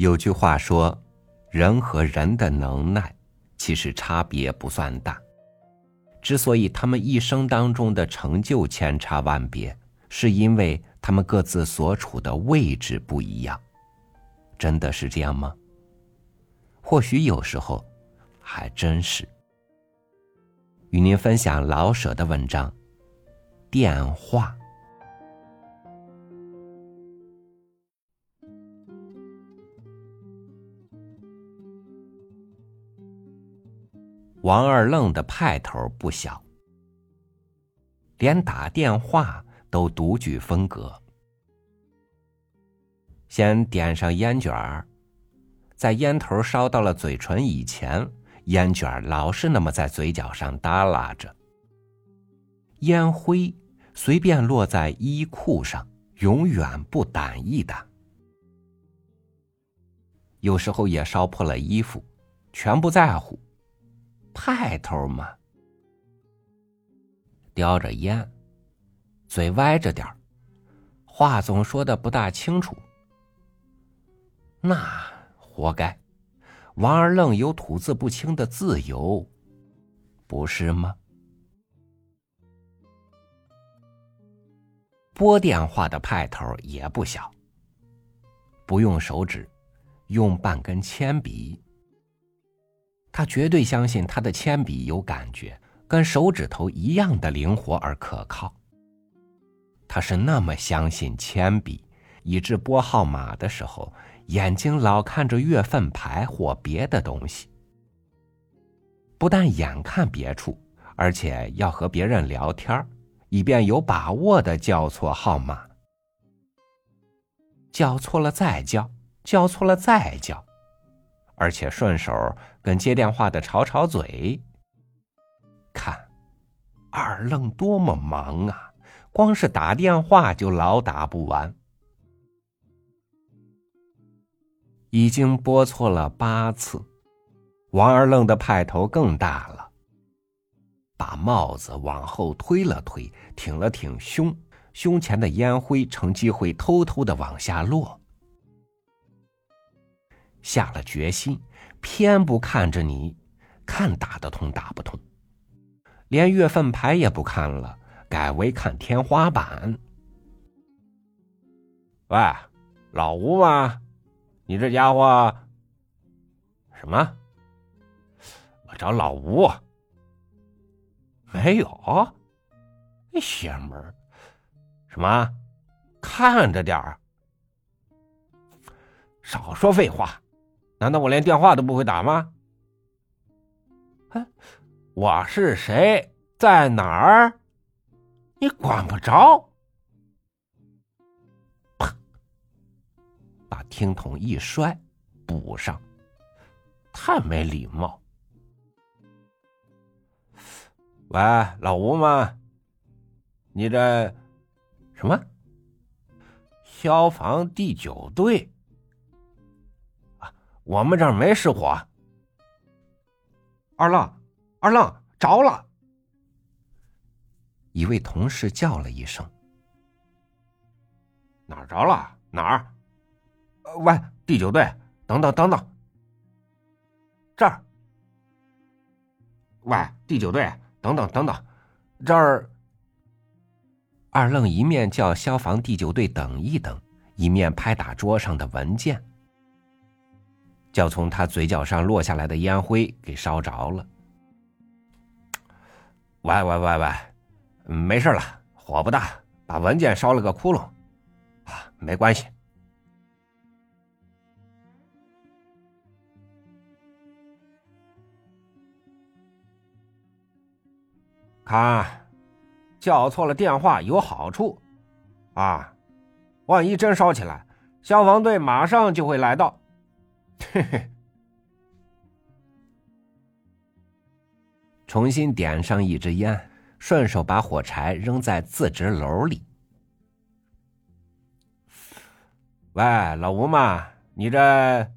有句话说：“人和人的能耐，其实差别不算大。之所以他们一生当中的成就千差万别，是因为他们各自所处的位置不一样。真的是这样吗？或许有时候，还真是。”与您分享老舍的文章《电话》。王二愣的派头不小，连打电话都独具风格。先点上烟卷儿，在烟头烧到了嘴唇以前，烟卷老是那么在嘴角上耷拉着。烟灰随便落在衣裤上，永远不掸一掸。有时候也烧破了衣服，全不在乎。派头嘛，叼着烟，嘴歪着点话总说的不大清楚。那活该，王二愣有吐字不清的自由，不是吗？拨电话的派头也不小，不用手指，用半根铅笔。他绝对相信他的铅笔有感觉，跟手指头一样的灵活而可靠。他是那么相信铅笔，以致拨号码的时候，眼睛老看着月份牌或别的东西。不但眼看别处，而且要和别人聊天，以便有把握的叫错号码。叫错了再叫，叫错了再叫。而且顺手跟接电话的吵吵嘴。看，二愣多么忙啊！光是打电话就老打不完。已经拨错了八次，王二愣的派头更大了。把帽子往后推了推，挺了挺胸，胸前的烟灰乘机会偷偷的往下落。下了决心，偏不看着你，看打得通打不通，连月份牌也不看了，改为看天花板。喂，老吴吗？你这家伙什么？我找老吴。没有，那邪门。什么？看着点儿，少说废话。难道我连电话都不会打吗？我是谁，在哪儿？你管不着。啪！把听筒一摔，补上。太没礼貌。喂，老吴吗？你这什么？消防第九队。我们这儿没失火。二愣，二愣着了！一位同事叫了一声：“哪儿着了？哪儿？”“喂，第九队，等等等等，这儿。”“喂，第九队，等等等等，这儿。”二愣一面叫消防第九队等一等，一面拍打桌上的文件。就从他嘴角上落下来的烟灰给烧着了。喂喂喂喂，没事了，火不大，把文件烧了个窟窿，啊，没关系。看，叫错了电话有好处，啊，万一真烧起来，消防队马上就会来到。嘿嘿，重新点上一支烟，顺手把火柴扔在自纸篓里。喂，老吴嘛，你这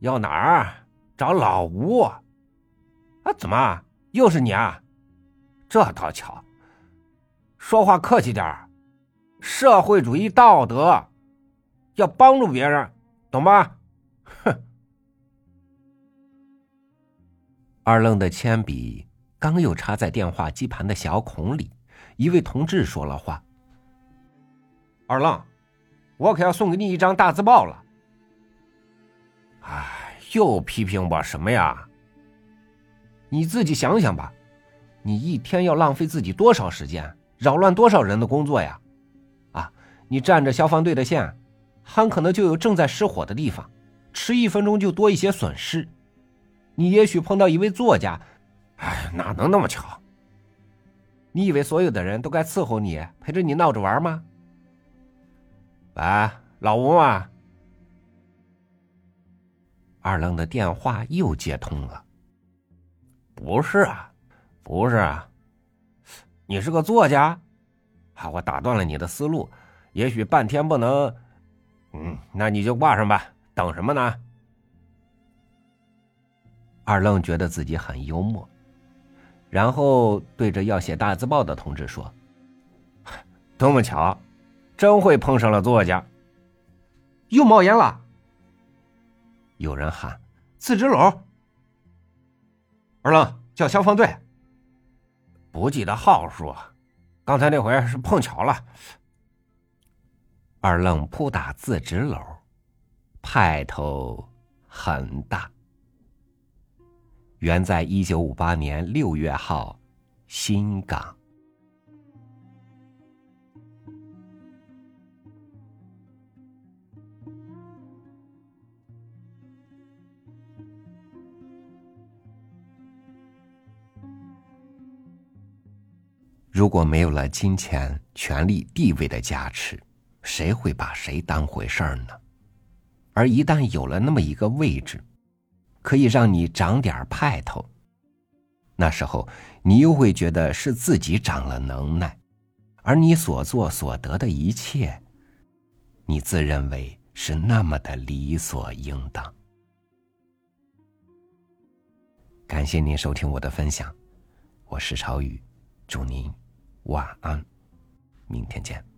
要哪儿？找老吴？啊？怎么又是你啊？这倒巧，说话客气点社会主义道德，要帮助别人。懂吗？哼！二愣的铅笔刚又插在电话机盘的小孔里，一位同志说了话：“二愣，我可要送给你一张大字报了。”哎，又批评我什么呀？你自己想想吧，你一天要浪费自己多少时间，扰乱多少人的工作呀？啊，你占着消防队的线，很可能就有正在失火的地方，迟一分钟就多一些损失。你也许碰到一位作家，哎，哪能那么巧？你以为所有的人都该伺候你，陪着你闹着玩吗？喂，老吴啊？二愣的电话又接通了。不是啊，不是啊，你是个作家，啊，我打断了你的思路，也许半天不能，嗯，那你就挂上吧，等什么呢？二愣觉得自己很幽默，然后对着要写大字报的同志说：“多么巧，真会碰上了作家，又冒烟了。”有人喊：“自直楼。”二愣叫消防队，不记得号数，刚才那回是碰巧了。二愣扑打自直楼，派头很大。原在一九五八年六月号，新港。如果没有了金钱、权力、地位的加持，谁会把谁当回事儿呢？而一旦有了那么一个位置，可以让你长点派头，那时候你又会觉得是自己长了能耐，而你所做所得的一切，你自认为是那么的理所应当。感谢您收听我的分享，我是朝雨，祝您。晚安，明天见。